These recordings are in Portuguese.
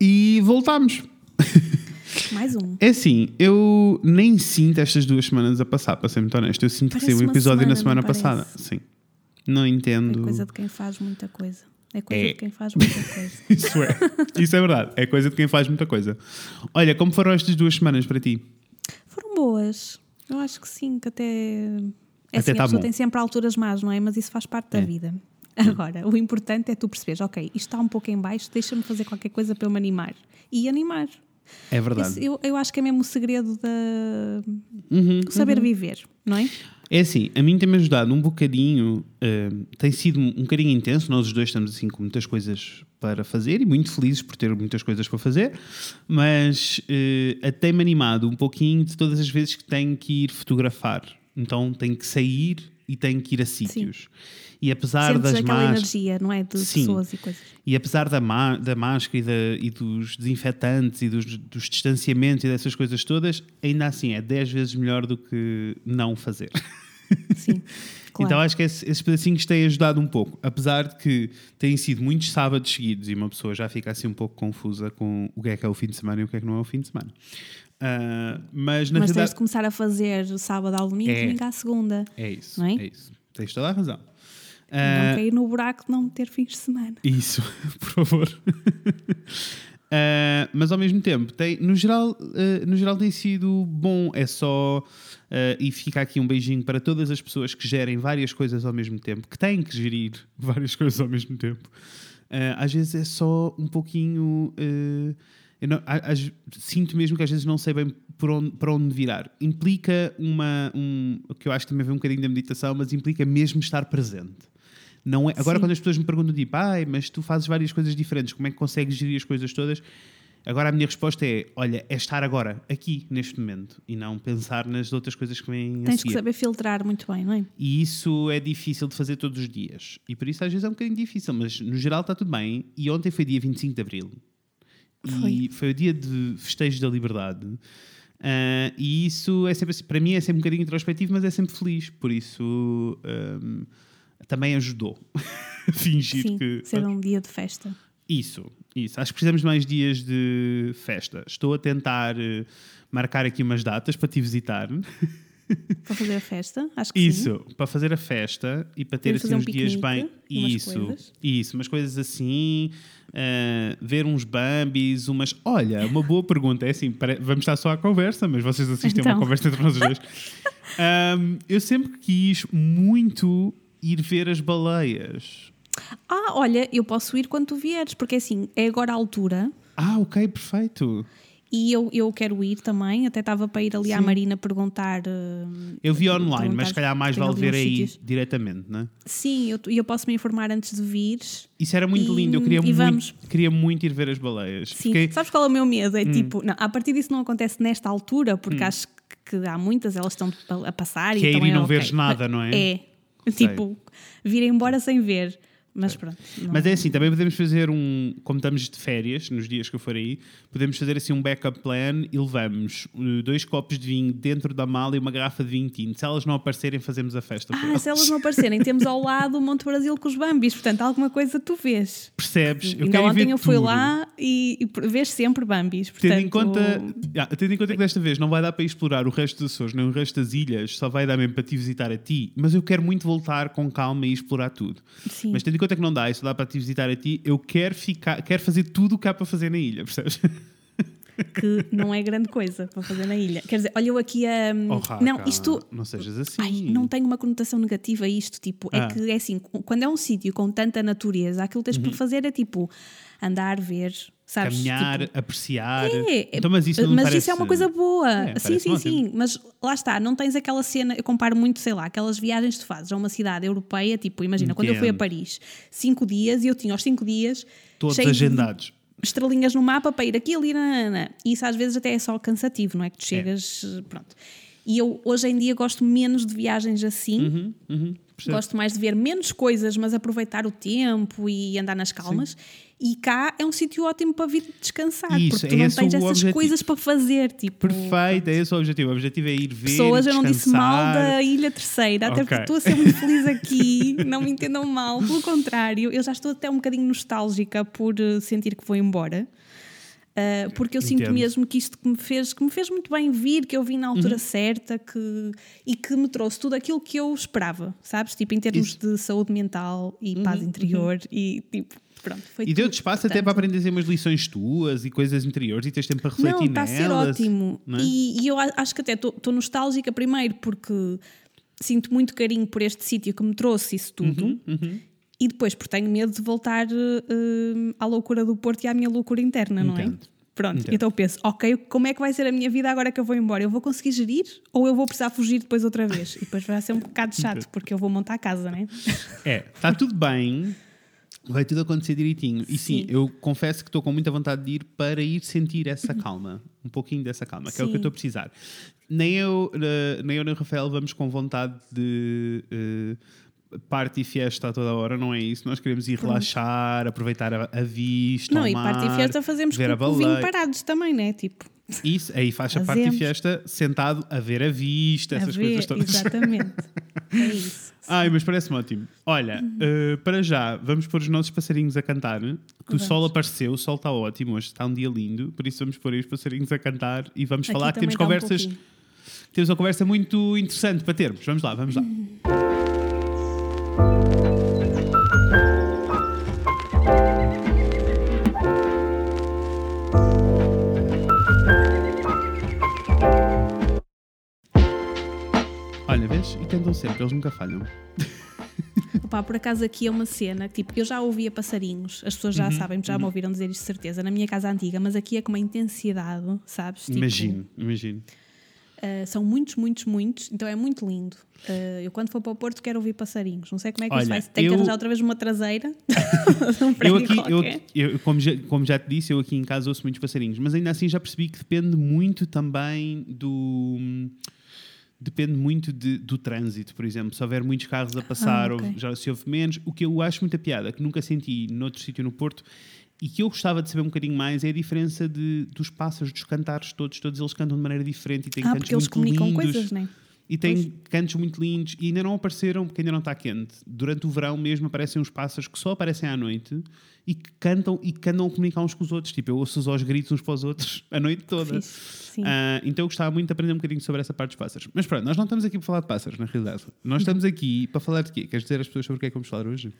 E voltámos. Mais um. É assim, eu nem sinto estas duas semanas a passar, para ser muito honesto. Eu sinto que Parece saiu um episódio na semana, semana não passada. Sim. Não É entendo. coisa de quem faz muita coisa. É coisa É. de quem faz muita coisa. Isso é. Isso é verdade. É coisa de quem faz muita coisa. Olha, como foram estas duas semanas para ti? Foram boas. Eu acho que sim, que até. É Até assim, tá a pessoa bom. tem sempre alturas más, não é? Mas isso faz parte da É. vida. Agora, o importante é tu perceberes, ok, isto está um pouco em baixo, deixa-me fazer qualquer coisa para eu me animar. E animar. É verdade. Eu, eu acho que é mesmo o segredo da Uhum, saber viver, não é? É assim, a mim tem-me ajudado um bocadinho, eh, tem sido um, bocadinho intenso, nós os dois estamos assim com muitas coisas para fazer e muito felizes por ter muitas coisas para fazer, mas eh, até me animado um pouquinho de todas as vezes que tenho que ir fotografar. Então tenho que sair e tenho que ir a sítios. E apesar Sentes das aquela más... energia, não é? De Sim. pessoas e coisas. E apesar da, má- da máscara e, da- e dos desinfetantes e dos, dos distanciamentos e dessas coisas todas, ainda assim é 10 vezes melhor do que não fazer. Sim. Claro. Então acho que esse- esses pedacinhos têm ajudado um pouco. Apesar de que têm sido muitos sábados seguidos e uma pessoa já fica assim um pouco confusa com o que é que é o fim de semana e o que é que não é o fim de semana. Ah, mas na Mas tens verdade de começar a fazer sábado ao domingo, É. domingo à segunda. é isso. é? É isso. Tens toda a razão. Não Ah, cair no buraco de não ter fins de semana. Isso, por favor. Uh, mas ao mesmo tempo, tem, no, geral, uh, no geral tem sido bom. É só. uh, e fica aqui um beijinho para todas as pessoas que gerem várias coisas ao mesmo tempo, que têm que gerir várias coisas ao mesmo tempo. Às vezes é só um pouquinho. não- às- sinto mesmo que às vezes não sei bem por onde, para onde virar. Implica uma. Um, o que eu acho que também vem um bocadinho da meditação, mas implica mesmo estar presente. Não é, agora, Sim. quando as pessoas me perguntam, tipo, ai, mas tu fazes várias coisas diferentes, como é que consegues gerir as coisas todas? Agora a minha resposta é: olha, é estar agora, aqui, neste momento, e não pensar nas outras coisas que vêm a Tens que saber filtrar muito bem, não é? E isso é difícil de fazer todos os dias. E por isso às vezes é um bocadinho difícil, mas no geral está tudo bem. E ontem foi dia 25 de Abril. E foi o dia de festejo da liberdade. Ah, e isso é sempre assim, para mim é sempre um bocadinho introspectivo, mas é sempre feliz. Por isso ahm, também ajudou a fingir Sim, que. ser um dia de festa. Isso, isso. Acho que precisamos de mais dias de festa. Estou a tentar eh, marcar aqui umas datas para te visitar. Para fazer a festa, acho que sim. Isso, para fazer a festa e para ter Podemos assim um uns dias bem. umas Isso, coisas. isso, umas coisas assim, ah, ver uns bambis, umas. Olha, uma boa pergunta. É assim, pare- vamos estar só à conversa, mas vocês assistem a uma Então. conversa entre nós dois. Ahm, eu sempre quis muito ir ver as baleias. Ah, olha, eu posso ir quando tu vieres, porque assim, é agora a altura Ah, ok, perfeito. e eu, eu quero ir também. Até estava para ir ali à Sim. Marina perguntar. eh, Eu vi online, mas se calhar mais vale ver aí sítios. diretamente, não é? Sim, eu, eu posso me informar antes de vires. Isso era muito E- lindo, eu queria muito, vamos. queria muito ir ver as baleias. Sim. Fiquei- Hum. Sabes qual é o meu medo? É tipo, não, a partir disso não acontece nesta altura, porque acho que, há muitas, elas estão a passar Que é e ir então e não ok. veres nada, não é? É. Sei. Tipo, vir embora sem ver. Mas pronto. não- Mas é assim, também podemos fazer um. Como estamos de férias, nos dias que eu for aí, podemos fazer assim um backup plan e levamos uh, dois copos de vinho dentro da mala e uma garrafa de vinho tinto. Se elas não aparecerem, fazemos a festa. Ah, se elas não aparecerem, temos ao lado o Monte Brasil com os Bambis, portanto, alguma coisa tu vês. Percebes? Eu Ainda ontem eu fui tudo. lá e, e vês sempre Bambis. Portanto, Tendo em, conta, Ah, tendo em conta que desta vez não vai dar para explorar o resto dos Açores, nem o resto das ilhas, só vai dar mesmo para te visitar a ti, mas eu quero muito voltar com calma e explorar tudo. Sim. Mas tendo em conta que não dá, só dá para te visitar a ti, eu quero ficar, quero fazer tudo o que há para fazer na ilha, percebes? que não é grande coisa para fazer na ilha. Quer dizer, olha eu aqui a. Oh, Raca, não, isto. Não sejas assim. Ai, não tem uma conotação negativa isto, tipo, Ah. é que é assim, quando é um sítio com tanta natureza, aquilo que tens por fazer é tipo andar, ver, sabes? Caminhar, Tipo, apreciar. é, então, mas isso mas parece... isso é uma coisa boa. É, sim, sim, sim. Mas lá está, não tens aquela cena. Eu comparo muito, sei lá, aquelas viagens que tu fazes a uma cidade europeia. Tipo, imagina, quando eu fui a Entendo. Paris, cinco dias e eu tinha os cinco dias Todos agendados. estrelinhas no mapa para ir aqui, ali, nanana. E isso às vezes até é só cansativo, não é? Que tu chegas, pronto. E eu hoje em dia gosto menos de viagens assim. Uhum, uhum. Gosto mais de ver menos coisas, mas aproveitar o tempo e andar nas calmas. E cá é um sítio ótimo para vir descansar, Isso, porque tu é não tens essas objetivo. coisas para fazer. Tipo, Perfeito, é esse o objetivo. O objetivo é ir ver, Pessoas, eu não disse mal da Ilha Terceira, até Ok. porque estou a ser muito feliz aqui, não me entendam mal, pelo contrário, eu já estou até um bocadinho nostálgica por eh, sentir que vou embora. Uh, porque eu sinto Entendo. mesmo que isto que me, fez, que me fez muito bem vir, que eu vim na altura Uhum. certa que, e que me trouxe tudo aquilo que eu esperava, sabes? Tipo, em termos Isso. Uhum, de saúde mental e paz interior e tipo, pronto, foi E deu-te espaço até para aprender umas lições tuas e coisas interiores e tens tempo para refletir Não, está a ser nelas. ótimo. é? E, e eu acho que até estou nostálgica primeiro porque sinto muito carinho por este sítio que me trouxe isso tudo. Uhum, E depois porque tenho medo de voltar eh, à loucura do Porto e à minha loucura interna, não é? Entendo. Pronto, Entendo. então eu penso, ok, como é que vai ser a minha vida agora que eu vou embora? Eu vou conseguir gerir ou eu vou precisar fugir depois outra vez? E depois vai ser um bocado chato porque eu vou montar a casa, né? É, está tudo bem, vai tudo acontecer direitinho. E sim, Sim. eu confesso que estou com muita vontade de ir para ir sentir essa calma, um pouquinho dessa calma, que é o que eu Sim. estou a precisar. Nem eu, eh, nem eu nem o Rafael vamos com vontade de. eh, Parte e fiesta a toda hora, não é isso? Nós queremos ir relaxar, aproveitar a, a vista. não, e parte e mar, festa fazemos ver com o vinho parados também, né? Tipo, Isso, aí faz a parte e fiesta sentado a ver a vista, a essas ver, coisas todas. exatamente. é isso. Ai, mas parece-me ótimo. Olha, eh, para já, vamos pôr os nossos passarinhos a cantar. Que o sol apareceu, o sol está ótimo, hoje está um dia lindo, por isso vamos pôr aí os passarinhos a cantar e vamos Aqui falar que temos um conversas. pouquinho. temos uma conversa muito interessante para termos. Vamos lá, vamos lá. Olha, tentam sempre, eles nunca falham. Opa, por acaso aqui é uma cena que tipo, eu já ouvia passarinhos, as pessoas já Uhum, sabem, já me ouviram dizer isto de certeza, na minha casa antiga, mas aqui é com uma intensidade, sabes? Tipo, imagino, imagino. ah, são muitos, muitos, muitos, então é muito lindo. Ah, eu quando for para o Porto quero ouvir passarinhos. Não sei como é que Olha, isso vai ser. Tem que eu- arranjar outra vez uma traseira. um Eu aqui, eu, eu- como, já, como já te disse, eu aqui em casa ouço muitos passarinhos, mas ainda assim já percebi que depende muito também do. Depende muito de- do trânsito, por exemplo. Se houver muitos carros a passar, Ah, ok. ou já se houve menos. O que eu acho muita piada, que nunca senti noutro sítio no Porto, e que eu gostava de saber um bocadinho mais, é a diferença de, dos pássaros, dos cantares todos. Todos eles cantam de maneira diferente e têm Ah, cantos porque eles muito comunicam lindos. coisas, né? E tem cantos muito lindos e ainda não apareceram porque ainda não está quente. Durante o verão mesmo aparecem uns pássaros que só aparecem à noite e que cantam e que andam a comunicar uns com os outros. Tipo, eu ouço-os aos gritos uns para os outros a noite toda. Ah, então eu gostava muito de aprender um bocadinho sobre essa parte dos pássaros. Mas pronto, nós não estamos aqui para falar de pássaros, na realidade. Nós estamos aqui para falar de quê? Queres dizer às pessoas sobre o que é que vamos falar hoje?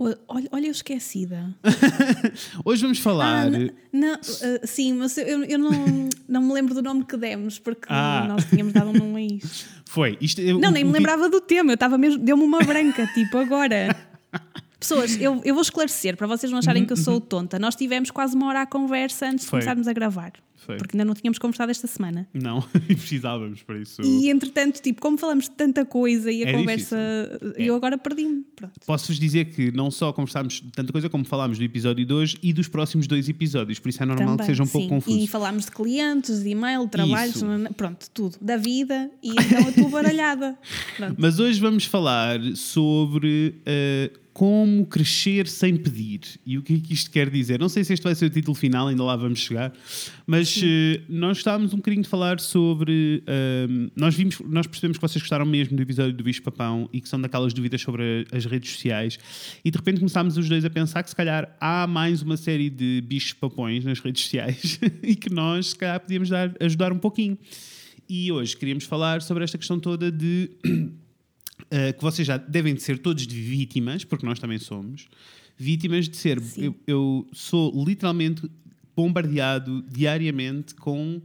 Olha, olha, eu esquecida. Hoje vamos falar. Ah, não, ah, sim, mas eu, eu não, não me lembro do nome que demos, porque Ah. nós tínhamos dado um nome a isto. Foi. Isto, eu- Não, o- nem o me lembrava do tema, eu estava mesmo, deu-me uma branca, tipo, agora. Pessoas, eu, eu vou esclarecer para vocês não acharem que eu sou tonta. Nós tivemos quase uma hora à conversa antes de Uhum, Foi. começarmos a gravar. Foi. Porque ainda não tínhamos conversado esta semana. Não, e precisávamos para isso. E entretanto, tipo, como falamos de tanta coisa e a É conversa. É. Eu agora perdi-me. Pronto. Posso-vos dizer que não só conversámos de tanta coisa como falámos do episódio 2 e dos próximos dois episódios, por isso é normal que seja um pouco sim. confuso. E falámos de clientes, de e-mail, de trabalhos, Isso. pronto, tudo. Da vida e então eu estou baralhada. Pronto. Mas hoje vamos falar sobre eh, como crescer sem pedir. E o que é que isto quer dizer? Não sei se este vai ser o título final, ainda lá vamos chegar, mas eh, nós estávamos um bocadinho de falar sobre. ehm, nós, vimos, nós percebemos que vocês gostaram mesmo do episódio do Bicho Papão e que são daquelas dúvidas sobre a- as redes sociais, e de repente começámos os dois a pensar que se calhar há mais uma série de bichos papões nas redes sociais e que nós, se calhar, podíamos dar, ajudar um pouquinho. E hoje queríamos falar sobre esta questão toda de Uh, que vocês já devem de ser todos de vítimas, porque nós também somos, vítimas de ser. Eu, eu sou literalmente bombardeado diariamente com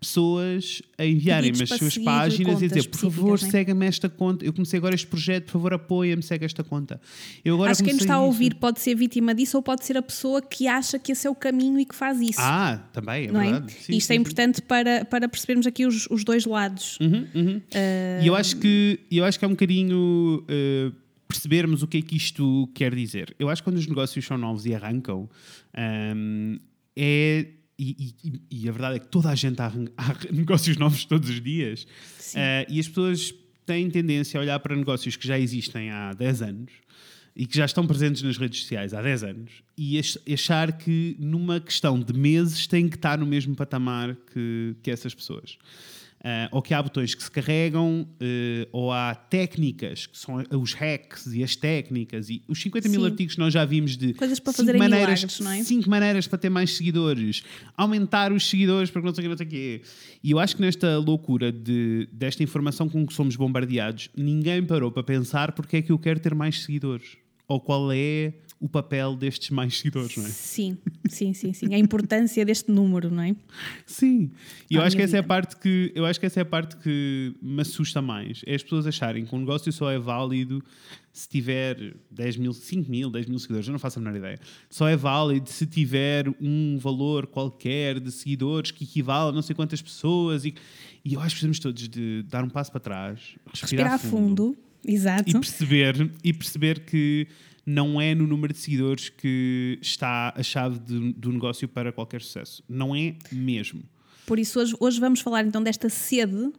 pessoas a enviarem-me as suas páginas e a dizer, por favor, né? segue-me esta conta. Eu comecei agora este projeto, por favor, apoia-me, segue esta conta. Eu agora Acho que quem nos está a ouvir pode ser vítima disso ou pode ser a pessoa que acha que esse é o caminho e que faz isso. Ah, também, é não é? verdade. Sim, Isto sim, é sim. importante para, para percebermos aqui os, os dois lados. Uhum, uhum. E eu acho que eu acho que é um bocadinho uh, percebermos o que é que isto quer dizer. Eu acho que quando os negócios são novos e arrancam, um, é. E, e- e a verdade é que toda a gente arran- há negócios novos todos os dias. Uh, e as pessoas têm tendência a olhar para negócios que já existem há 10 anos e que já estão presentes nas redes sociais há 10 anos e ach- achar que numa questão de meses têm que estar no mesmo patamar que, que essas pessoas. Uh, ou que há botões que se carregam, uh, ou há técnicas, que são os hacks e as técnicas, e os 50 mil Sim. artigos que nós já vimos de Coisas para fazerem maneiras, milagres, não é? cinco maneiras para ter mais seguidores, aumentar os seguidores para que não sei o que, não sei o quê. E eu acho que nesta loucura de, desta informação com que somos bombardeados, ninguém parou para pensar porque é que eu quero ter mais seguidores, ou qual é o papel destes mais seguidores, não é? Sim, sim, sim, sim. A importância deste número, não é? Sim. E eu acho que minha essa é a vida. parte que eu acho que essa é a parte que me assusta mais. É as pessoas acharem que um negócio só é válido se tiver 10 mil, 5 mil, 10 mil seguidores, eu não faço a menor ideia. Só é válido se tiver um valor qualquer de seguidores que equivale a não sei quantas pessoas. E, e eu acho que precisamos todos de dar um passo para trás, respirar, Respirar fundo. Exato. e perceber, e perceber que não é no número de seguidores que está a chave de- do negócio para qualquer sucesso. Não é mesmo. Por isso, hoje, hoje vamos falar então desta sede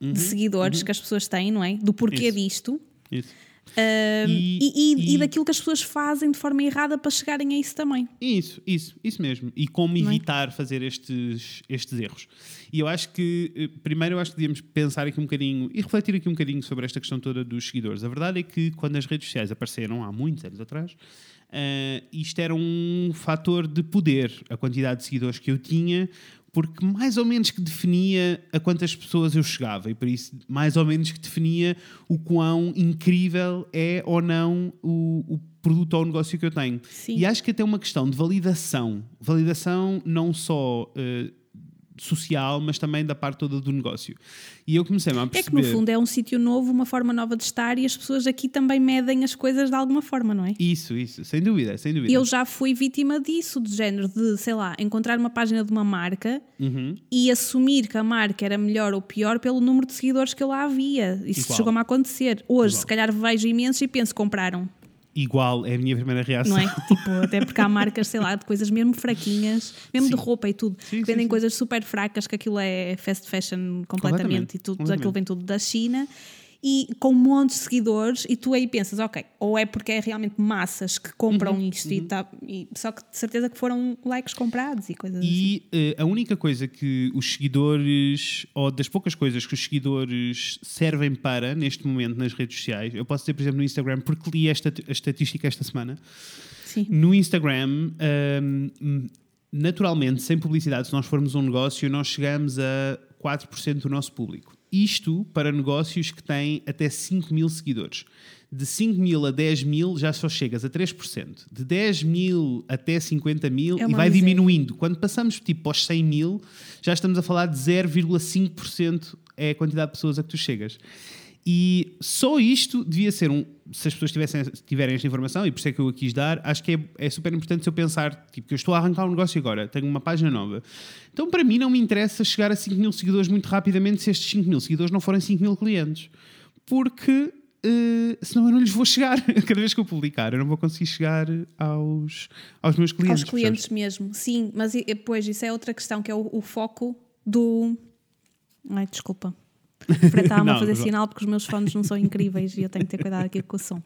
de seguidores que as pessoas têm, não é? Do porquê Uhum. Isso. disto. Isso. Ahm, E- e, e- e daquilo que as pessoas fazem de forma errada para chegarem a isso também. Isso, isso, isso mesmo. E como é? evitar fazer estes, estes erros. E eu acho que, eh, primeiro, eu acho que devíamos pensar aqui um bocadinho e refletir aqui um bocadinho sobre esta questão toda dos seguidores. A verdade é que quando as redes sociais apareceram há muitos anos atrás, eh, isto era um fator de poder, a quantidade de seguidores que eu tinha, porque mais ou menos que definia a quantas pessoas eu chegava e por isso mais ou menos que definia o quão incrível é ou não o, o produto ou o negócio que eu tenho. Sim. E acho que até uma questão de validação. Validação não só eh, social, mas também da parte toda do negócio. E eu comecei a É perceber... que no fundo é um sítio novo, uma forma nova de estar e as pessoas aqui também medem as coisas de alguma forma, não é? Isso, isso, sem dúvida, sem dúvida. Eu já fui vítima disso, de género de, sei lá, encontrar uma página de uma marca Uhum. e assumir que a marca era melhor ou pior pelo número de seguidores que eu lá havia. Isso chegou-me a acontecer. Hoje, Igual. se calhar vejo imensos e penso, compraram. Igual, é a minha primeira reação. Não é? tipo, até porque há marcas, sei lá, de coisas mesmo fraquinhas, mesmo Sim. de roupa e tudo, Sim, que vendem sim. coisas super fracas, que aquilo é fast fashion completamente, Completamente, e tudo, completamente. aquilo vem tudo da China. E com montes de seguidores, e tu aí pensas, ok, ou é porque é realmente massas que compram Uhum, isto, e tá, e só que de certeza que foram likes comprados e coisas assim. E eh, a única coisa que os seguidores, ou das poucas coisas que os seguidores servem para neste momento nas redes sociais, eu posso dizer, por exemplo, no Instagram, porque li esta a estatística esta semana. Sim. No Instagram, hum, naturalmente, sem publicidade, se nós formos um negócio, nós chegamos a 4% do nosso público. Isto para negócios que têm até 5 mil seguidores. De 5 mil a 10 mil já só chegas a 3%. De 10 mil até 50 mil É e vai miséria. diminuindo. Quando passamos tipo aos 100 mil, já estamos a falar de 0,5% é a quantidade de pessoas a que tu chegas. E só isto devia ser um. Se as pessoas tivessem, tiverem esta informação, e por isso é que eu a quis dar, acho que é, é super importante se eu pensar, tipo, que eu estou a arrancar um negócio agora, tenho uma página nova. Então, para mim, não me interessa chegar a 5 mil seguidores muito rapidamente se estes 5 mil seguidores não forem 5 mil clientes. Porque eh, senão eu não lhes vou chegar. Cada vez que eu publicar, eu não vou conseguir chegar aos, aos meus clientes. Aos clientes mesmo, sim, mas depois isso é outra questão, que é o, o foco do. Ai, desculpa. Estava-me a fazer não. sinal porque os meus fones não são incríveis e eu tenho que ter cuidado aqui com o som.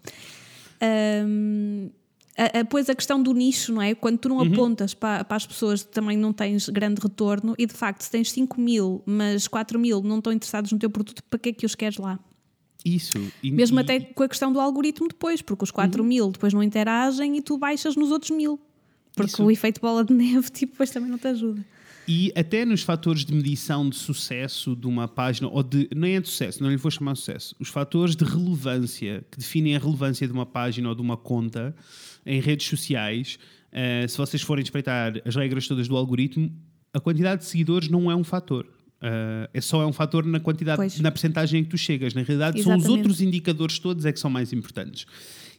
Ahm, a- a- Depois a questão do nicho, não é? Quando tu não Uhum. apontas para, para as pessoas também não tens grande retorno e de facto se tens 5 mil, mas 4 mil não estão interessados no teu produto, para que é que os queres lá? Isso. E- Mesmo e- até com a questão do algoritmo depois, porque os 4 Uhum. mil depois não interagem e tu baixas nos outros mil. Porque Isso. o efeito bola de neve tipo, depois também não te ajuda. E até nos fatores de medição de sucesso de uma página, ou de. Nem é de sucesso, não lhe vou chamar de sucesso. Os fatores de relevância, que definem a relevância de uma página ou de uma conta em redes sociais, eh, se vocês forem espreitar as regras todas do algoritmo, a quantidade de seguidores não é um fator. Eh, é só é um fator na quantidade, Pois. na percentagem em que tu chegas. Na realidade, são os Exatamente. outros indicadores todos é que são mais importantes.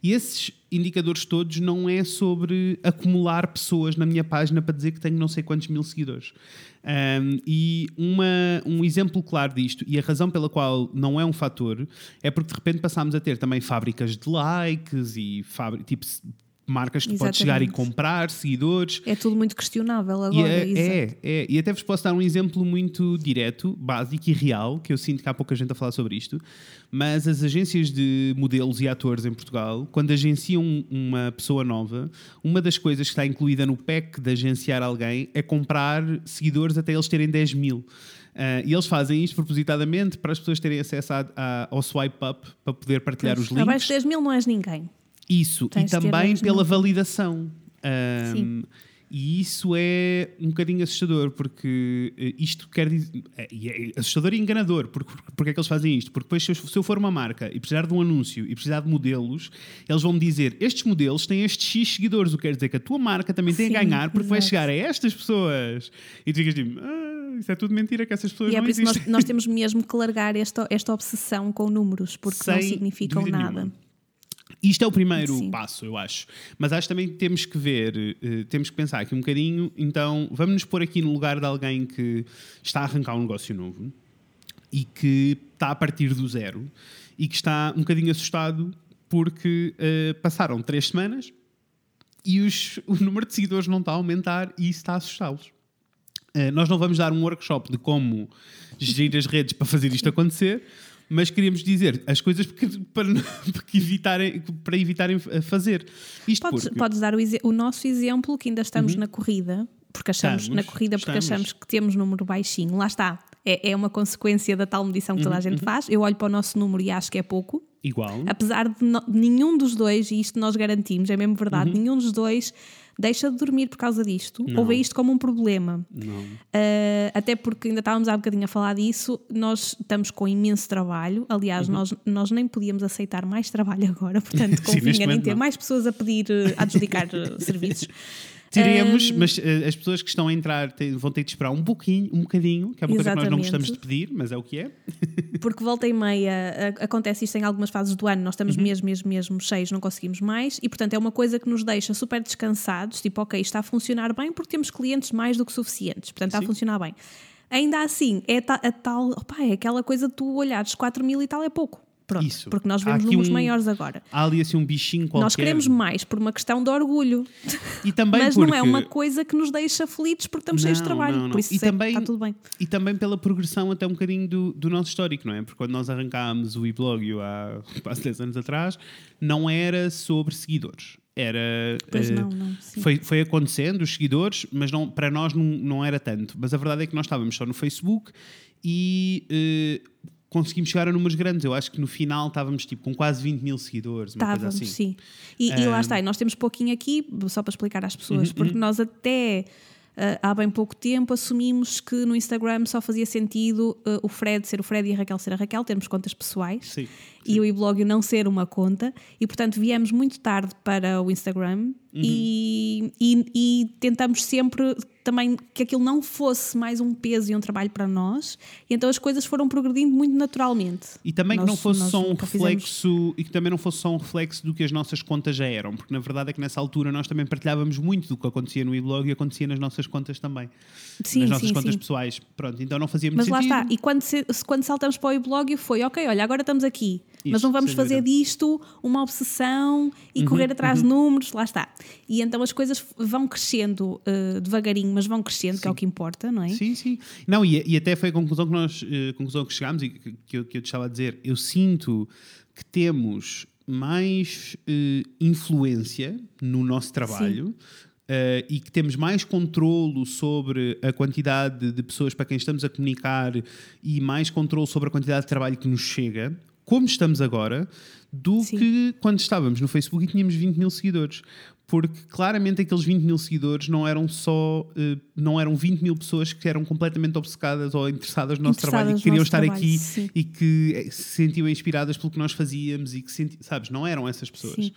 E esses indicadores todos não é sobre acumular pessoas na minha página para dizer que tenho não sei quantos mil seguidores. Um, e uma, um exemplo claro disto, e a razão pela qual não é um fator, é porque de repente passámos a ter também fábricas de likes e tipo, marcas que podes chegar e Exatamente. comprar, seguidores. É tudo muito questionável E agora. é, exato. é, é. E até vos posso dar um exemplo muito direto, básico e real, que eu sinto que há pouca gente a falar sobre isto, mas as agências de modelos e atores em Portugal, quando agenciam uma pessoa nova, uma das coisas que está incluída no pack de agenciar alguém é comprar seguidores até eles terem 10 mil. Uh, e eles fazem isto propositadamente para as pessoas terem acesso a, a, ao swipe up para poder partilhar os links. Abaixo de 10 mil não és ninguém. Isso, Tens e também dois pela validação. Um, Sim. e isso é um bocadinho assustador, porque eh, isto quer dizer. É, é assustador e enganador. Porque, porque é que eles fazem isto? Porque depois, se eu, se eu for uma marca e precisar de um anúncio e precisar de modelos, eles vão me dizer: estes modelos têm estes X seguidores, o que quer dizer que a tua marca também tem Sim, a ganhar, porque vai exato. chegar a estas pessoas. E tu ficas tipo: ah, isso é tudo mentira, que essas pessoas E é não por isso existem. nós, nós temos mesmo que largar esta, esta obsessão com números, porque não Sem significam dúvida nada. nenhuma. Isto é o primeiro Sim. passo, eu acho. Mas acho também que temos que ver, eh, temos que pensar aqui um bocadinho. Então, vamos nos pôr aqui no lugar de alguém que está a arrancar um negócio novo e que está a partir do zero e que está um bocadinho assustado porque eh, passaram três semanas e os- o número de seguidores não está a aumentar e isso está a assustá-los. Eh, nós não vamos dar um workshop de como gerir as redes para fazer isto acontecer, mas queríamos dizer as coisas que- para, para que evitarem, para evitarem fazer. Isto Podes, porque, podes dar o, o nosso exemplo, que ainda estamos na corrida, porque achamos Estamos, na corrida porque estamos. achamos que temos número baixinho. Lá está. É, é uma consequência da tal medição que toda a gente faz. Eu olho para o nosso número e acho que é pouco. igual, Apesar de no- nenhum dos dois, e isto nós garantimos, é mesmo verdade, nenhum dos dois deixa de dormir por causa disto, ou vê isto como um problema. não. Uh, até porque ainda estávamos há bocadinho a falar disso, nós estamos com imenso trabalho. Aliás, nós, nós nem podíamos aceitar mais trabalho agora, portanto, Uhum. Convinha nem momento ter não. mais pessoas a pedir, a adjudicar uh, serviços. Teremos, Um, mas eh, as pessoas que estão a entrar têm- vão ter de esperar um pouquinho, um bocadinho, que é uma coisa que nós não Exatamente. gostamos de pedir, mas é o que é. Porque volta e meia a- acontece isto em algumas fases do ano, nós Uhum. estamos mesmo, mesmo, mesmo cheios, não conseguimos mais, e portanto é uma coisa que nos deixa super descansados, tipo, ok, está a funcionar bem porque temos clientes mais do que suficientes, portanto está Sim. a funcionar bem. Ainda assim, é ta- a tal, opá, é aquela coisa de tu olhares 4 mil e tal é pouco. Pronto, Isso. porque nós vemos números um- maiores agora. Há ali assim um bichinho qualquer. Nós queremos mais por uma questão de orgulho, E também mas porque... não é uma coisa que nos deixa felizes porque estamos cheios de trabalho. não, não. Por isso E é- também- está tudo bem. E também pela progressão até um bocadinho do, do nosso histórico, não é? Porque quando nós arrancámos o e-blog há quase 10 anos atrás, não era sobre seguidores. Era. Pois eh, não, não. Foi, foi acontecendo, os seguidores, mas não, para nós não, não era tanto. Mas a verdade é que nós estávamos só no Facebook e eh, conseguimos chegar a números grandes. Eu acho que no final estávamos tipo com quase 20 mil seguidores, Estávamos, assim. sim. E, e lá está, e nós temos pouquinho aqui, só para explicar às Uhum, pessoas, porque nós até ah, há bem pouco tempo assumimos que no Instagram só fazia sentido ah, o Fred ser o Fred e a Raquel ser a Raquel, termos contas pessoais Sim. e o e-blog não ser uma conta, e portanto viemos muito tarde para o Instagram Uhum. e, e, e tentamos sempre também que aquilo não fosse mais um peso e um trabalho para nós, e então as coisas foram progredindo muito naturalmente. E também que Nós- não fosse só um nunca fizemos- reflexo e que também não fosse só um reflexo do que as nossas contas já eram, porque na verdade é que nessa altura nós também partilhávamos muito do que acontecia no e-blog e acontecia nas nossas contas também, Sim, nas nossas sim, contas sim. pessoais. Pronto, então não fazia muito Mas lá está, e quando, se- quando saltamos para o e-blog foi, ok, olha, agora estamos aqui, mas Isso, não vamos fazer dúvida. Uhum, disto uma obsessão e correr atrás de números, lá está. E então as coisas vão crescendo eh, devagarinho, mas vão crescendo, que é o que importa, não é? Sim, sim. Não, e, e até foi a conclusão que nós eh, conclusão que chegámos e que, que eu, que eu te estava a dizer. Eu sinto que temos mais eh, influência no nosso trabalho. eh, e que temos mais controlo sobre a quantidade de pessoas para quem estamos a comunicar e mais controlo sobre a quantidade de trabalho que nos chega, como estamos agora, do Sim. que quando estávamos no Facebook e tínhamos 20 mil seguidores. Porque claramente aqueles 20 mil seguidores não eram só, eh, não eram 20 mil pessoas que eram completamente obcecadas ou interessadas no nosso trabalho e Interessadas que queriam estar trabalho, aqui sim. e que eh, se sentiam inspiradas pelo que nós fazíamos e que senti, sabes, não eram essas pessoas.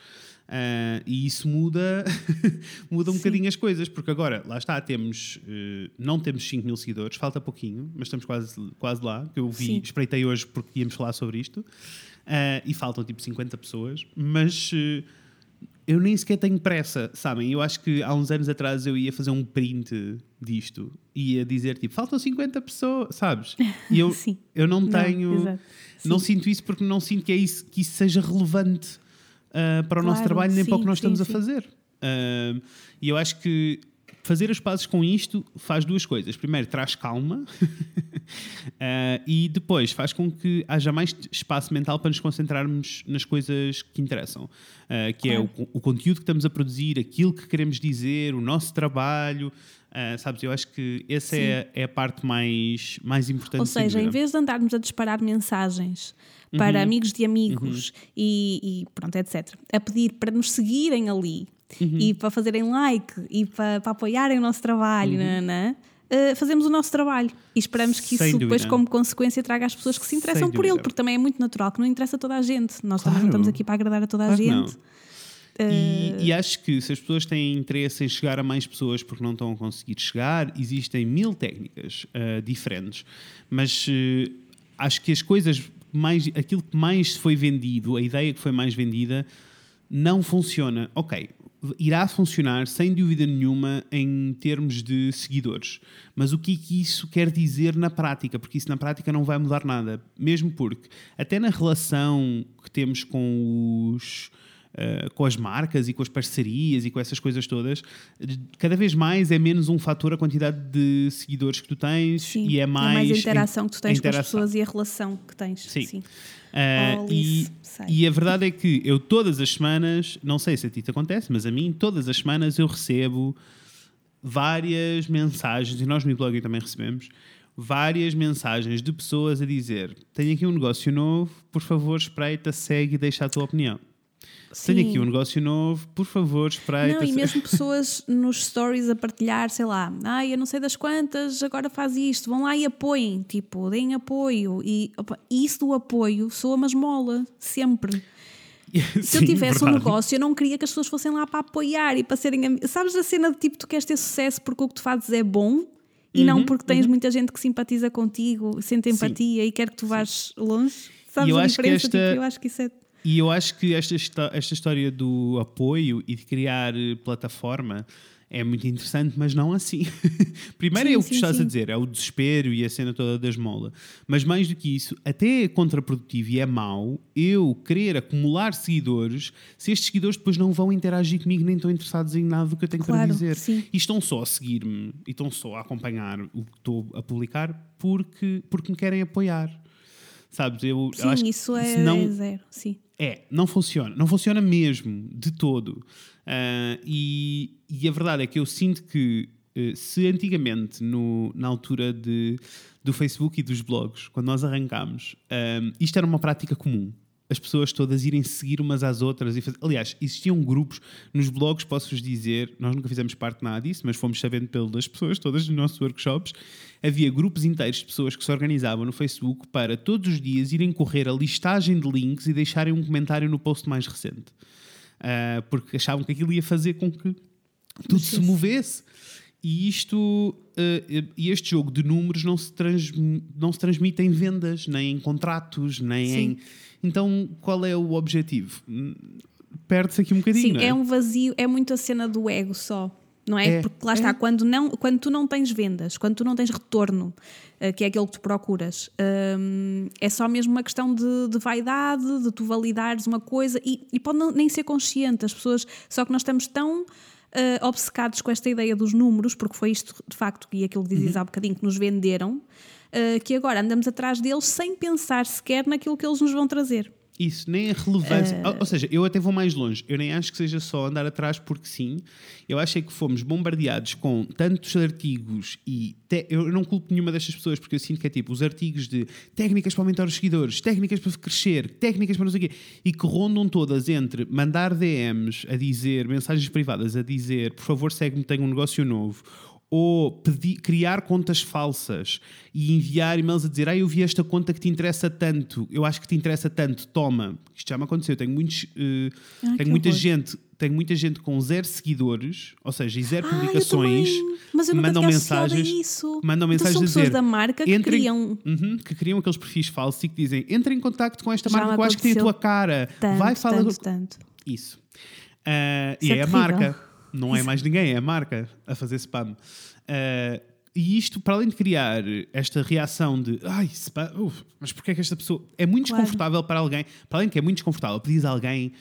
Ah, e isso muda, muda um Sim. bocadinho as coisas, porque agora, lá está, temos, eh, não temos 5 mil seguidores, falta pouquinho, mas estamos quase, quase lá, que eu vi, Sim. espreitei hoje porque íamos falar sobre isto, Ah, e faltam tipo 50 pessoas, mas eu nem sequer tenho pressa, sabem? Eu acho que há uns anos atrás eu ia fazer um print disto, ia dizer tipo, faltam 50 pessoas, sabes? E eu, Sim. eu não Não, tenho, não Sim. sinto isso porque não sinto que, é isso, que isso seja relevante ah, para o nosso Claro, trabalho nem para o que sim, nós estamos sim, a sim. fazer. Ah, e eu acho que fazer as pazes com isto faz duas coisas. Primeiro, traz calma. Uh, e depois faz com que haja mais espaço mental para nos concentrarmos nas coisas que interessam, uh, que é o, o, conteúdo que estamos a produzir, aquilo que queremos dizer, o nosso trabalho. Uh, sabes, eu acho que essa é, é, a parte mais, mais importante. Ou seja, em vez de andarmos a disparar mensagens para uhum. amigos de amigos uhum. e, e, pronto, etc., a pedir para nos seguirem ali uhum. e para fazerem like e para, para apoiarem o nosso trabalho, uhum. Uh, fazemos o nosso trabalho e esperamos que Sem isso depois, como consequência, traga às pessoas que se interessam por dúvida. ele, porque também é muito natural que não interessa a toda a gente. Nós claro. também não estamos aqui para agradar a toda a gente. E, e, acho que se as pessoas têm interesse em chegar a mais pessoas porque não estão a conseguir chegar, existem mil técnicas uh, diferentes, mas uh, acho que as coisas mais, aquilo que mais foi vendido, a ideia que foi mais vendida, não funciona. Ok, irá funcionar sem dúvida nenhuma em termos de seguidores. Mas o que, é que isso quer dizer na prática? Porque isso na prática não vai mudar nada. Mesmo porque, até na relação que temos com os. Uh, com as marcas e com as parcerias e com essas coisas todas, cada vez mais é menos um fator a quantidade de seguidores que tu tens Sim, e é mais, é mais a interação que tu tens com as pessoas e a relação que tens. Sim. Sim. Uh, e, e, a verdade é que eu todas as semanas, não sei se a ti te acontece, mas a mim todas as semanas eu recebo várias mensagens, e nós no blog também recebemos, várias mensagens de pessoas a dizer: Tenho aqui um negócio novo, por favor, espreita, segue e deixa a tua opinião. Sim. Tenho aqui um negócio novo, por favor, espreita. Não, e mesmo pessoas nos stories a partilhar, sei lá, ai, eu não sei das quantas, agora faz isto, vão lá e apoiem, tipo, deem apoio. E opa, isso do apoio soa uma esmola, sempre. Se Sim, eu tivesse verdade. um negócio, eu não queria que as pessoas fossem lá para apoiar e para serem. Sabes a cena de tipo, tu queres ter sucesso porque o que tu fazes é bom e uhum, não porque tens uhum. muita gente que simpatiza contigo, sente empatia Sim. e quer que tu vás longe? Sabes a diferença? Esta... Tipo, eu acho que isso é e eu acho que esta, esta história do apoio e de criar eh, plataforma é muito interessante, mas não assim. Primeiro sim, é o que sim, estás sim. a dizer, é o desespero e a cena toda da esmola. Mas mais do que isso, até é contraprodutivo e é mau eu querer acumular seguidores se estes seguidores depois não vão interagir comigo nem estão interessados em nada do que eu tenho claro, para dizer. Sim. E estão só a seguir-me e estão só a acompanhar o que estou a publicar porque, porque me querem apoiar. Sabes? Eu, sim, eu acho isso é, não, é zero, sim. É, não funciona. Não funciona mesmo, de todo. Uh, e, e, a verdade é que eu sinto que uh, se antigamente, no, na altura de, do Facebook e dos blogs, quando nós arrancámos, uh, isto era uma prática comum as pessoas todas irem seguir umas às outras. E fazer... Aliás, existiam grupos nos blogs, posso-vos dizer, nós nunca fizemos parte de nada disso, mas fomos sabendo pelas pessoas todas nos nossos workshops. Havia grupos inteiros de pessoas que se organizavam no Facebook para todos os dias irem correr a listagem de links e deixarem um comentário no post mais recente. Uh, porque achavam que aquilo ia fazer com que tudo se movesse. E isto, uh, e este jogo de números não se, trans, não se transmite em vendas, nem em contratos, nem Sim. em então, qual é o objetivo? Perde-se aqui um bocadinho. Sim, é? é? um vazio, é muito a cena do ego só. Não é? é Porque lá está, é. quando, não, quando tu não tens vendas, quando tu não tens retorno, uh, que é aquilo que tu procuras, um, é só mesmo uma questão de, de, vaidade, de tu validares uma coisa e, e pode não, nem ser consciente. As pessoas, só que nós estamos tão uh, obcecados com esta ideia dos números, porque foi isto de facto, e aquilo que dizes uhum. há bocadinho, que nos venderam, uh, que agora andamos atrás deles sem pensar sequer naquilo que eles nos vão trazer. Isso, nem a relevância. Uh... Ou, seja, eu até vou mais longe. Eu nem acho que seja só andar atrás porque sim. Eu acho é que fomos bombardeados com tantos artigos e te... eu não culpo nenhuma destas pessoas porque eu sinto que é tipo os artigos de técnicas para aumentar os seguidores, técnicas para crescer, técnicas para não sei o quê e que rondam todas entre mandar DMs a dizer, mensagens privadas a dizer por favor segue-me, tenho um negócio novo ou pedir, criar contas falsas e enviar e-mails a dizer ah, eu vi esta conta que te interessa tanto, eu acho que te interessa tanto, toma. Isto já me aconteceu, tenho, muitos, uh, ah, tenho muita gente tenho muita gente com zero seguidores, ou seja, e zero ah, publicações, Mas eu mandam mensagens, isso. mandam mensagens então, são dizer, da marca que entrem, criam, uhum, que criam aqueles perfis falsos e que dizem entre em contato com esta já marca que eu acho que tem a tua cara, tanto, vai falar tanto, tanto. isso. Uh, e é, é a marca não é mais ninguém, é a marca a fazer spam. Uh, e isto, para além de criar esta reação de ai, spam, uf, mas porquê é que esta pessoa. É muito claro. desconfortável para alguém, para além de que é muito desconfortável, pedires a alguém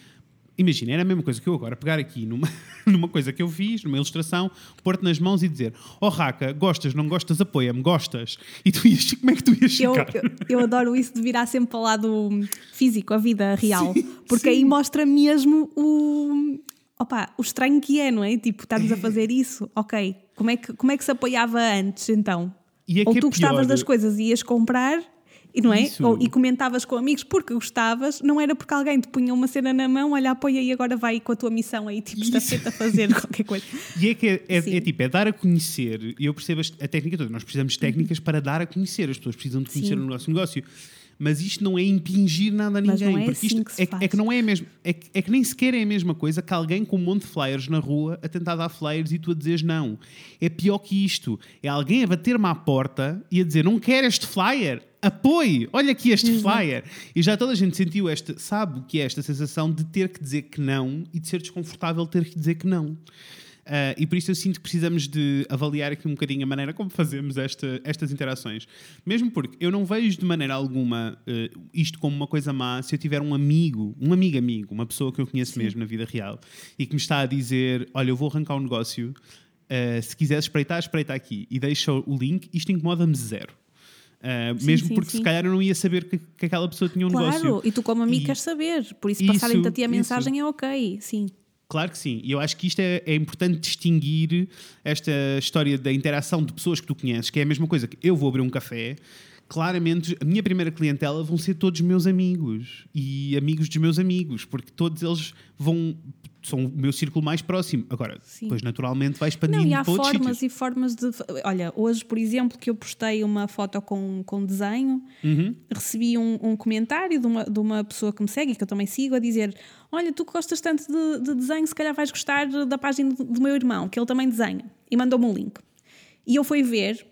Imagina, era a mesma coisa que eu agora pegar aqui numa, numa coisa que eu fiz, numa ilustração, pôr-te nas mãos e dizer: Oh Raca, gostas, não gostas, apoia-me, gostas. E tu ias, como é que tu ias eu, ficar? Eu, eu, adoro isso de virar sempre para o lado físico, a vida real, sim, porque sim. aí mostra mesmo o. Opa, o estranho que é, não é? Tipo, estarmos a fazer isso, ok. Como é que, como é que se apoiava antes então? É Ou tu é gostavas das coisas e ias comprar e não é? Ou, e comentavas com amigos porque gostavas, não era porque alguém te punha uma cena na mão, olha, apoia e agora vai com a tua missão aí, tipo, está feita a fazer qualquer coisa. E é que é, é, é, tipo, é dar a conhecer, e eu percebo a técnica toda, nós precisamos de técnicas para dar a conhecer, as pessoas precisam de conhecer Sim. o nosso negócio. Mas isto não é impingir nada a ninguém. Mas é porque assim isto que é, é, que não é mesmo. É, é, que nem sequer é a mesma coisa que alguém com um monte de flyers na rua a tentar dar flyers e tu a dizes não. É pior que isto. É alguém a bater-me à porta e a dizer não quero este flyer. Apoie! Olha aqui este uhum. flyer! E já toda a gente sentiu esta, sabe o que é esta sensação de ter que dizer que não e de ser desconfortável ter que dizer que não. Uh, e por isso eu sinto que precisamos de avaliar aqui um bocadinho a maneira como fazemos esta, estas interações. Mesmo porque eu não vejo de maneira alguma uh, isto como uma coisa má se eu tiver um amigo, um amigo amigo, uma pessoa que eu conheço Sim. mesmo na vida real e que me está a dizer: Olha, eu vou arrancar um negócio, uh, se quiseres espreitar, espreita aqui e deixa o link, isto incomoda-me zero. Uh, sim, mesmo sim, porque sim. se calhar eu não ia saber que, que aquela pessoa tinha um claro, negócio. Claro, e tu como amigo e queres saber, por isso, isso passarem-te a ti a mensagem isso. é ok, sim. Claro que sim. E eu acho que isto é, é, importante distinguir esta história da interação de pessoas que tu conheces, que é a mesma coisa que eu vou abrir um café. Claramente, a minha primeira clientela vão ser todos meus amigos e amigos dos meus amigos, porque todos eles vão são o meu círculo mais próximo. Agora, Sim. depois naturalmente vai expandindo Não, e há formas sítios. e formas de. Olha, hoje, por exemplo, que eu postei uma foto com, com desenho, Uhum. recebi um, um comentário de uma, de uma pessoa que me segue que eu também sigo a dizer: Olha, tu gostas tanto de, de desenho, se calhar vais gostar da página do, do meu irmão, que ele também desenha. E mandou-me um link. E eu fui ver.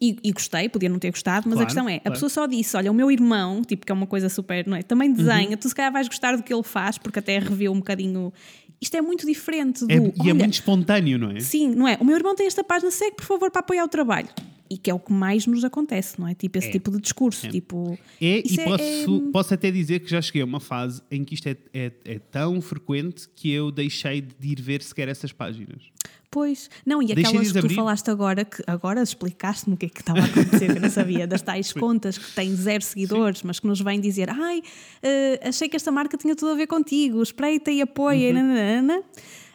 E, e gostei, podia não ter gostado, mas Claro, a questão é: a claro. pessoa só disse, olha, o meu irmão, tipo, que é uma coisa super, não é? Também desenha, tu se calhar vais gostar do que ele faz, porque até reveu um bocadinho. Isto é muito diferente do. É, e olha, é muito espontâneo, não é? Sim, não é? O meu irmão tem esta página, segue por favor para apoiar o trabalho. E que é o que mais nos acontece, não é? Tipo esse É. tipo de discurso. Tipo, É, e é- posso, é- posso até dizer que já cheguei a uma fase em que isto é, é, é tão frequente que eu deixei de ir ver sequer essas páginas. Pois, não, e aquelas que tu falaste agora, que agora explicaste-me o que é que estava a acontecer, que eu não sabia, das tais contas que têm zero seguidores, mas que nos vêm dizer: ai, eh, achei que esta marca tinha tudo a ver contigo, espreita e apoia, Uhum. nananana",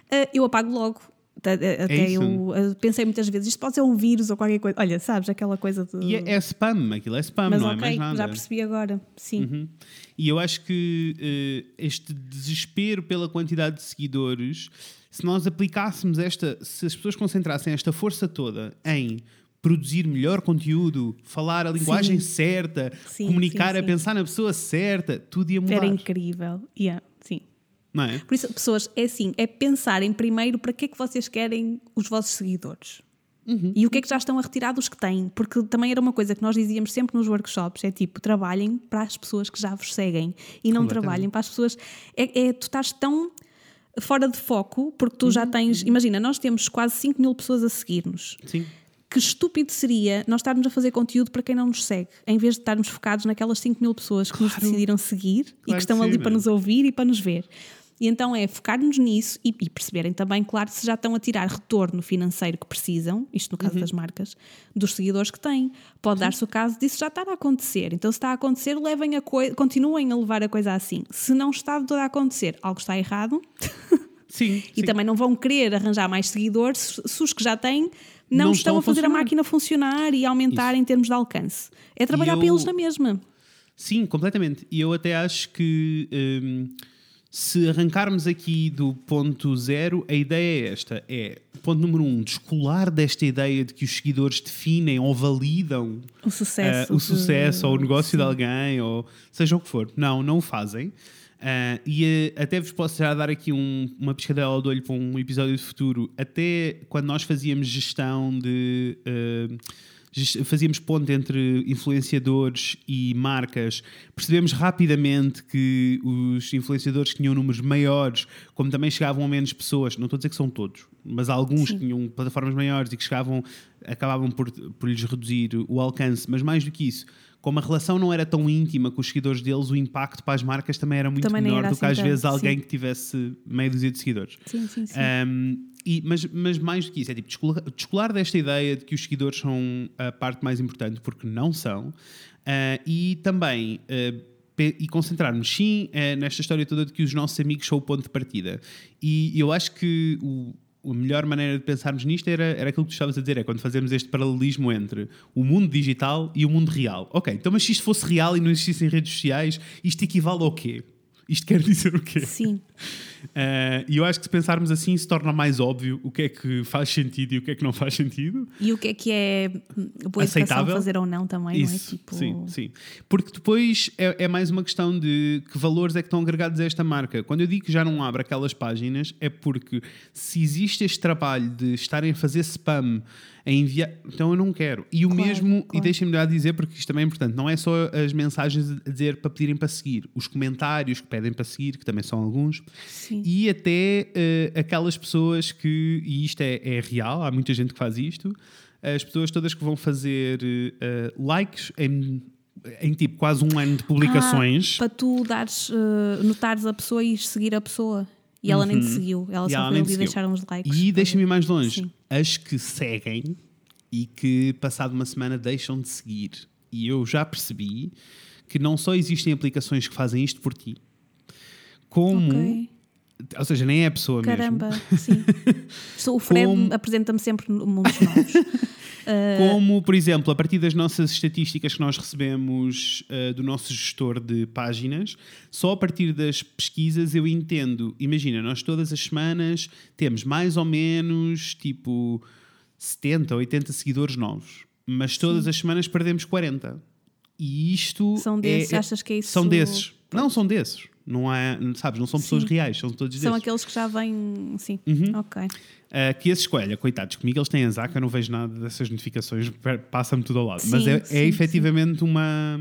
eh, eu apago logo. Até- isso. eu pensei muitas vezes, isto pode ser um vírus ou qualquer coisa. Olha, sabes, aquela coisa de. E é, é spam, aquilo é spam, mas não ok, é mais nada. já percebi agora. Sim. Uhum. E eu acho que eh, este desespero pela quantidade de seguidores, se nós aplicássemos esta, se as pessoas concentrassem esta força toda em produzir melhor conteúdo, falar a linguagem Sim. certa, Sim, comunicar sim, a pensar na pessoa certa, tudo ia mudar. Era incrível. Yeah. Não é? Por isso, pessoas, é assim, é pensarem primeiro para que é que vocês querem os vossos seguidores. Uhum. E o que é que já estão a retirar dos que têm? Porque também era uma coisa que nós dizíamos sempre nos workshops: é tipo, trabalhem para as pessoas que já vos seguem e não trabalhem para as pessoas. É, é- tu estás tão fora de foco porque tu Uhum. já tens. Imagina, nós temos quase 5 mil pessoas a seguir-nos. Sim. Que estúpido seria nós estarmos a fazer conteúdo para quem não nos segue, em vez de estarmos focados naquelas 5 mil pessoas que nos Claro. decidiram seguir e Claro que estão que ali sim, para nos ouvir e para nos ver. E então é focar-nos nisso e, e perceberem também, claro, se já estão a tirar retorno financeiro que precisam, isto no caso Uhum. das marcas, dos seguidores que têm. Pode dar-se o caso disso já estar a acontecer. Então, se está a acontecer, levem a coi- continuem a levar a coisa assim. Se não está de todo a acontecer, algo está errado Sim. e sim. também não vão querer arranjar mais seguidores se, os que já têm não, Não estão estão a a fazer a funcionar. máquina funcionar e aumentar em termos de alcance. É trabalhar eu- para eles na mesma. Sim, completamente. E eu até acho que hum, se arrancarmos aqui do ponto zero, a ideia é esta: é ponto número um, descolar desta ideia de que os seguidores definem ou validam O sucesso. eh, o de- sucesso ou o negócio de Sim. alguém, ou seja o que for. Não, não o fazem. Ah, e eh, até vos posso já dar aqui um- uma piscadela de olho para um episódio de futuro. Até quando nós fazíamos gestão de. Fazíamos ponto entre influenciadores e marcas, percebemos rapidamente que os influenciadores tinham números maiores, como também chegavam a menos pessoas, não estou a dizer que são todos, mas alguns que tinham plataformas maiores e que chegavam, acabavam por, por lhes reduzir o alcance, mas mais do que isso, como a relação não era tão íntima com os seguidores deles, o impacto para as marcas também era muito Também menor era do que assim às vezes alguém sim. que tivesse meia dúzia de seguidores. Sim, sim, sim. Um, e- mas, mas mais do que isso, é tipo descolar, descolar desta ideia de que os seguidores são a parte mais importante, porque não são, uh, e também uh, e concentrarmos sim uh, nesta história toda de que os nossos amigos são o ponto de partida. E eu acho que o, a melhor maneira de pensarmos nisto era, era aquilo que tu estavas a dizer, é quando fazemos este paralelismo entre o mundo digital e o mundo real. Ok, então mas se isto fosse real e não existissem redes sociais, isto equivale ao quê? Isto quer dizer o quê? Sim. Uh, E eu acho que se pensarmos assim se torna mais óbvio o que é que faz sentido e o que é que não faz sentido. E o que é que é boa Aceitável? fazer ou não também, não é? Isso, Tipo, sim, sim. Porque depois é, é mais uma questão de que valores é que estão agregados a esta marca. Quando eu digo que já não abre aquelas páginas, é porque se existe este trabalho de estarem a fazer spam, a enviar, então eu não quero. E o Claro, mesmo, e claro. deixem-me lá dizer, porque isto também é importante, não é só as mensagens a dizer para pedirem para seguir, os comentários que pedem para seguir, que também são alguns, Sim. e até eh, aquelas pessoas que, e isto é, é real, há muita gente que faz isto, as pessoas todas que vão fazer eh, likes em, em tipo quase um ano de publicações. Ah, para tu dares, eh, notares a pessoa e seguir a pessoa. E ela nem te seguiu, ela Uhum. E só ela foi ali te seguiu. deixar uns likes. E deixa-me ir mais longe. Sim. As que seguem e que, passado uma semana, deixam de seguir. E eu já percebi que não só existem aplicações que fazem isto por ti, como. Ok. Ou seja, nem é a pessoa Caramba, mesmo. sim. Sou- o Fred Como- apresenta-me sempre mundos novos. Como, por exemplo, a partir das nossas estatísticas que nós recebemos uh, do nosso gestor de páginas, só a partir das pesquisas eu entendo. Imagina, nós todas as semanas temos mais ou menos tipo 70, 80 seguidores novos, mas todas as semanas perdemos 40. E isto. São é- desses, é- achas que é isso? São desses. Não, são desses. Não é, sabes, não são pessoas Sim. reais, são todos São desses. aqueles que já vêm. Sim, Uhum. ok. Uh, que esses escolha, coitados, comigo eles têm azar, que eu não vejo nada dessas notificações, passa-me tudo ao lado. Mas Sim, é, sim, é efetivamente uma,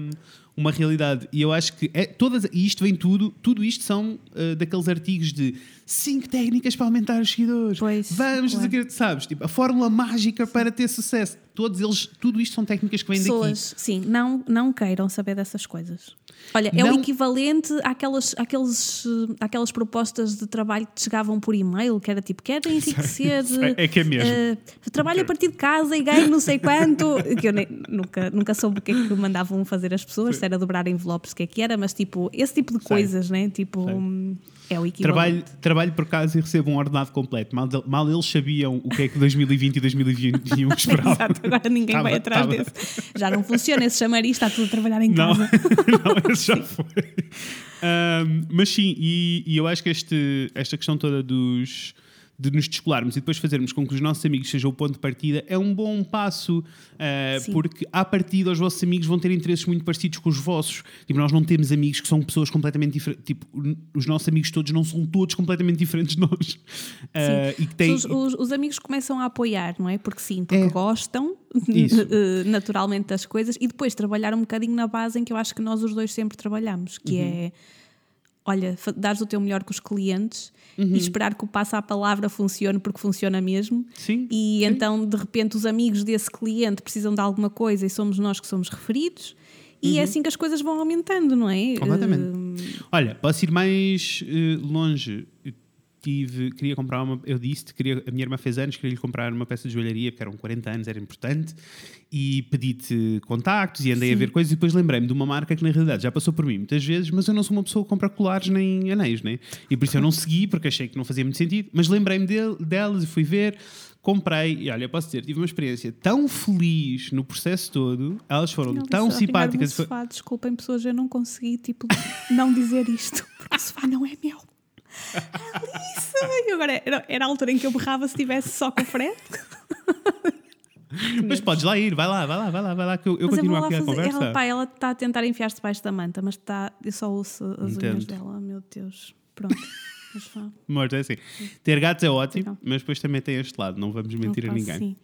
uma realidade. E eu acho que é, todas, e isto vem tudo, tudo isto são uh, daqueles artigos de 5 técnicas para aumentar os seguidores. Pois, Vamos, claro. dizer, sabes? Tipo, a fórmula mágica para ter sucesso. Todos eles, tudo isto são técnicas que vêm daqui. Pessoas, sim, não, não queiram saber dessas coisas. Olha, é Não- o equivalente àquelas, àqueles, àquelas propostas de trabalho que chegavam por e-mail, que era tipo, querem enriquecer. sei, é que é mesmo. eh, trabalho a partir de casa e ganho não sei quanto. que eu nem- nunca, nunca soube o que é que mandavam fazer as pessoas, se era dobrar envelopes, o que é que era, mas tipo, esse tipo de Sei. coisas, né? Tipo, Sei. É o Trabalho, equivalente. trabalho por casa e recebo um ordenado completo. Mal, mal eles sabiam o que é que 2020 e 2021 esperavam. Exato, agora ninguém Tava- vai atrás tava- desse. Já não funciona esse chamariz, está tudo a trabalhar em Não, casa. não, esse já foi. Ahm, mas sim, e, e eu acho que este, esta questão toda dos de nos descolarmos e depois fazermos com que os nossos amigos sejam o ponto de partida é um bom passo, Sim. porque à partida os vossos amigos vão ter interesses muito parecidos com os vossos. Tipo, nós não temos amigos que são pessoas completamente diferentes. Tipo, os nossos amigos todos não são todos completamente diferentes de nós. Ah, e que têm, Os, os- os amigos começam a apoiar, não é? Porque sim, porque É. gostam eh, naturalmente das coisas e depois trabalhar um bocadinho na base em que eu acho que nós os dois sempre trabalhamos, que Uhum. é olha, dares o teu melhor com os clientes Uhum. e esperar que o passo à palavra funcione porque funciona mesmo. Sim, E sim. então, de repente, os amigos desse cliente precisam de alguma coisa e somos nós que somos referidos. E é assim que as coisas vão aumentando, não é? Uhum. Completamente. Eh, Olha, posso ir mais eh, longe. Tive, queria comprar uma. Eu disse queria, a minha irmã fez anos, queria lhe comprar uma peça de joalharia, porque eram 40 anos, era importante. E pedi-te contactos e andei a ver coisas. E depois lembrei-me de uma marca que, na realidade, já passou por mim muitas vezes, mas eu não sou uma pessoa que compra colares nem anéis, né? E por isso eu não segui, porque achei que não fazia muito sentido. Mas lembrei-me del- delas e fui ver. Comprei, e olha, posso dizer, tive uma experiência tão feliz no processo todo, elas foram Não, tão simpáticas. o sofá, desculpem pessoas, eu não consegui tipo, não dizer isto, porque o sofá não é meu. Agora era, era a altura em que eu berrava se estivesse só com o Fred. Mas podes lá ir, vai lá, vai lá, vai lá, vai lá, que eu, eu Mas continuo lá aqui a fazer- conversa. Ela, pá, ela está a tentar enfiar-se debaixo da manta, mas está, eu só ouço as Entendo. unhas dela. Oh, meu Deus. Pronto. Mas é assim. Ter gatos é ótimo, Não. mas depois também tem este lado, não vamos mentir Opa, a ninguém. sim.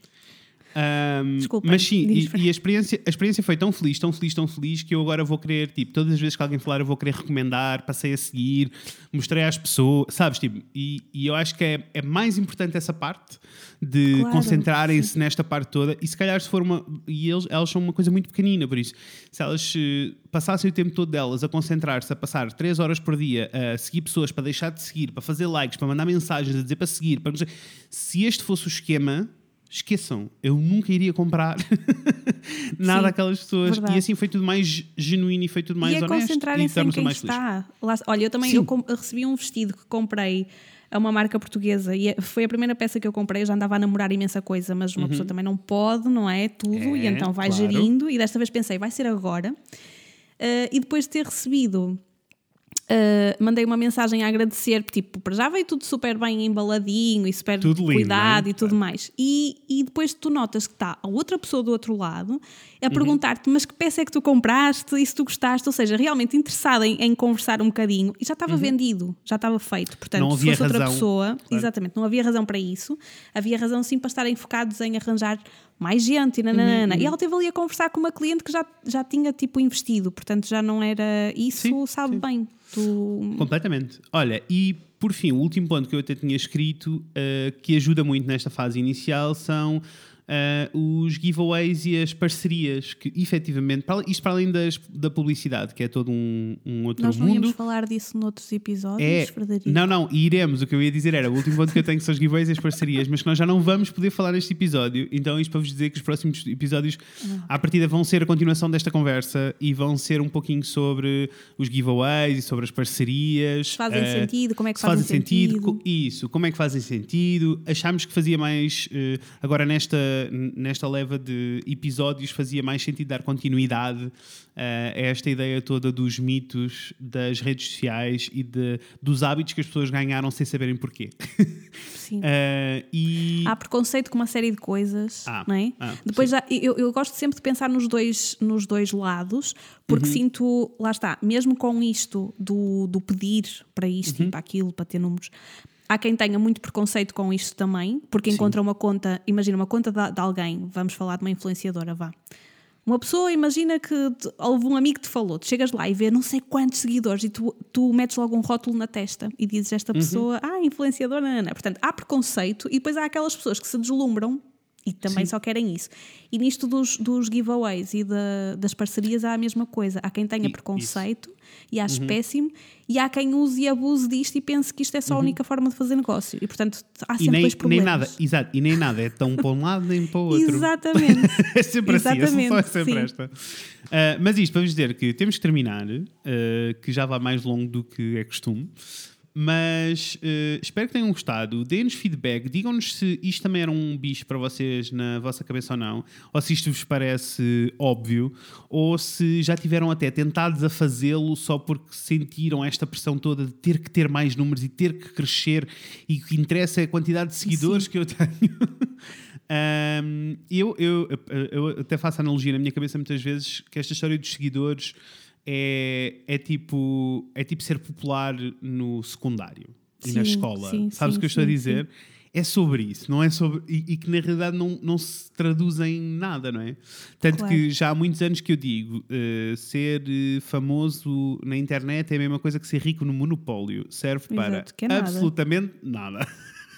Um, Desculpa, mas sim, e, e a, experiência, a experiência foi tão feliz, tão feliz, tão feliz que eu agora vou querer, tipo, todas as vezes que alguém falar, eu vou querer recomendar, passei a seguir, mostrei às pessoas, sabes? Tipo, e, e eu acho que é, é mais importante essa parte de Claro, concentrarem-se nesta parte toda. E se calhar, se for uma. E eles, elas são uma coisa muito pequenina, por isso, se elas eh, passassem o tempo todo delas a concentrar-se, a passar 3 horas por dia a seguir pessoas, para deixar de seguir, para fazer likes, para mandar mensagens, a dizer para seguir, para... se este fosse o esquema. Esqueçam, eu nunca iria comprar nada Sim, àquelas pessoas. verdade. E assim foi tudo mais genuíno e foi tudo mais e é honesto. concentrarem-se em quem está. Lá- olha, eu também eu eu recebi um vestido que comprei a uma marca portuguesa e é- foi a primeira peça que eu comprei. Eu já andava a namorar imensa coisa, mas uma pessoa também não pode, não é? Tudo, e Uhum. É, então vai claro. gerindo. E desta vez pensei, vai ser agora. Ah, e depois de ter recebido. Ah, mandei uma mensagem a agradecer, tipo, para já veio tudo super bem embaladinho e super Tudo cuidado é? e tudo mais. E, e depois tu notas que está a outra pessoa do outro lado Uhum. a perguntar-te, mas que peça é que tu compraste e se tu gostaste, ou seja, realmente interessada em, em conversar um bocadinho. E já estava vendido, já estava feito. Portanto, Uhum. Não se fosse outra razão. pessoa, exatamente, não havia razão para isso. Havia razão sim para estarem focados em arranjar mais gente e nananana. Uhum, E ela esteve ali a conversar com uma cliente que já, já tinha tipo investido, portanto já não era isso, Sim, sabe sim. bem. Tu... Completamente. Olha, e por fim, o último ponto que eu até tinha escrito, eh, que ajuda muito nesta fase inicial, são eh, os giveaways e as parcerias, que efetivamente, para, isto para além das, da publicidade, que é todo um, um outro Nós não mundo. íamos falar disso noutros episódios, É, Frederico. não, não, iremos. O que eu ia dizer era o último ponto que eu tenho que são os giveaways e as parcerias, mas que nós já não vamos poder falar neste episódio. Então, isto para vos dizer que os próximos episódios, à partida, vão ser a continuação desta conversa e vão ser um pouquinho sobre os giveaways e sobre as parcerias. Se fazem eh, sentido, como é que fazem, fazem sentido. sentido. Isso, como é que fazem sentido? Achámos que fazia mais, eh, agora nesta, nesta leva de episódios, fazia mais sentido dar continuidade eh, a esta ideia toda dos mitos das redes sociais e de, dos hábitos que as pessoas ganharam sem saberem porquê. Sim. Eh, e Há preconceito com uma série de coisas, Ah, não é? ah, Depois já, eu, eu gosto sempre de pensar nos dois, nos dois lados, porque sinto, lá está, mesmo com isto do, do pedir para isto e para aquilo, para ter números, há quem tenha muito preconceito com isto também, porque encontra uma conta, imagina uma conta de, de alguém, vamos falar de uma influenciadora, vá. Uma pessoa, imagina que te- houve um amigo que te falou, tu chegas lá e vê não sei quantos seguidores e tu, tu metes logo um rótulo na testa e dizes esta pessoa, ah, influenciadora, nanana. portanto, há preconceito e depois há aquelas pessoas que se deslumbram e também só querem isso. E nisto dos, dos giveaways e da- das parcerias há a mesma coisa. Há quem tenha E- preconceito e ache péssimo, e há quem use e abuse disto e pense que isto é só a única forma de fazer negócio. E portanto, há e sempre nem, dois nem problemas. nada, exato, e nem nada é tão para um lado nem para o outro. Exatamente. é sempre assim, a é Exatamente, sempre sim. esta. Ah, mas isto para vos dizer que temos que terminar, ah, que já vai mais longo do que é costume. Mas ah, espero que tenham gostado. Deem-nos feedback, digam-nos se isto também era um bicho para vocês na vossa cabeça ou não, ou se isto vos parece óbvio, ou se já tiveram até tentados a fazê-lo só porque sentiram esta pressão toda de ter que ter mais números e ter que crescer, e o que interessa é a quantidade de seguidores que eu tenho. Um, eu, eu, eu até faço analogia na minha cabeça muitas vezes que esta história dos seguidores é, é, tipo, é tipo ser popular no secundário e na Sim, escola. sim, Sabes sim, o que eu estou a sim, dizer? É sobre isso, não é sobre. E, e que na realidade não, não se traduz em nada, não é? Tanto Claro. que já há muitos anos que eu digo: eh, ser eh, famoso na internet é a mesma coisa que ser rico no monopólio. Serve para Exato, que é nada. absolutamente nada.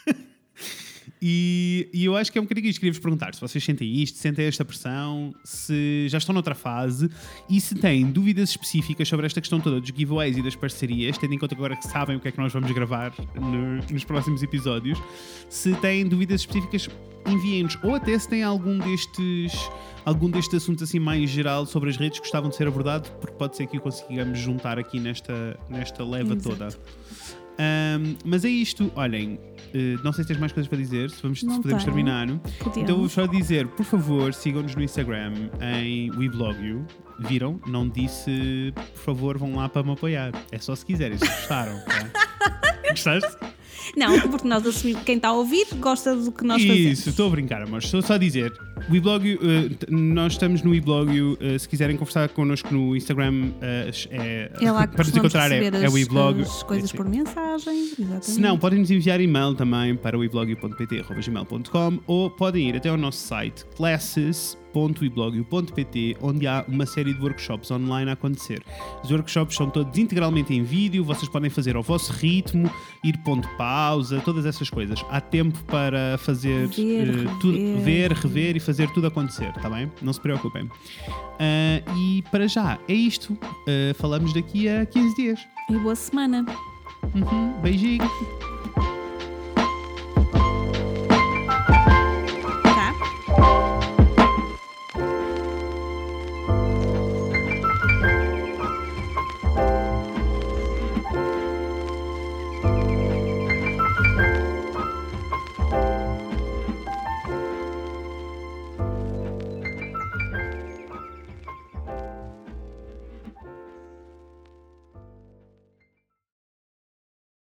E, e eu acho que é um bocadinho isto. Queria-vos perguntar se vocês sentem isto, sentem esta pressão, se já estão noutra fase e se têm dúvidas específicas sobre esta questão toda dos giveaways e das parcerias, tendo em conta que agora que sabem o que é que nós vamos gravar no- nos próximos episódios. Se têm dúvidas específicas, enviem-nos. Ou até se têm algum destes, algum destes assuntos assim mais geral sobre as redes que gostavam de ser abordado, porque pode ser que o consigamos juntar aqui nesta, nesta leva Exato. toda. Ahm, mas é isto, olhem, eh, não sei se tens mais coisas para dizer, se, vamos, se podemos tenho. terminar. Podemos. Então vou só dizer, por favor, sigam-nos no Instagram em WeVlogYou. Viram? Não disse, por favor, vão lá para me apoiar. É só se quiserem, se gostaram. Tá? Gostaste? Não, porque nós assumimos que quem está a ouvir gosta do que nós fazemos. Isso, estou a brincar, amor. Estou só a dizer. O Iblog, uh, nós estamos no Iblog. Uh, se quiserem conversar connosco no Instagram, uh, é, É lá que para nos encontrar é, receber é as, o Iblog. as coisas por mensagem. Exatamente. Se não, podem nos enviar e-mail também para o iblog.pt.gmail.com ou podem ir até ao nosso site classes.iblog.pt onde há uma série de workshops online a acontecer. Os workshops são todos integralmente em vídeo, vocês podem fazer ao vosso ritmo, ir ponto pausa, todas essas coisas. Há tempo para fazer Ver, tudo, rever. ver, rever e fazer tudo acontecer, está bem? Não se preocupem. Ah, e para já, é isto. Ah, falamos daqui a 15 dias. E boa semana. Uhum, beijinho.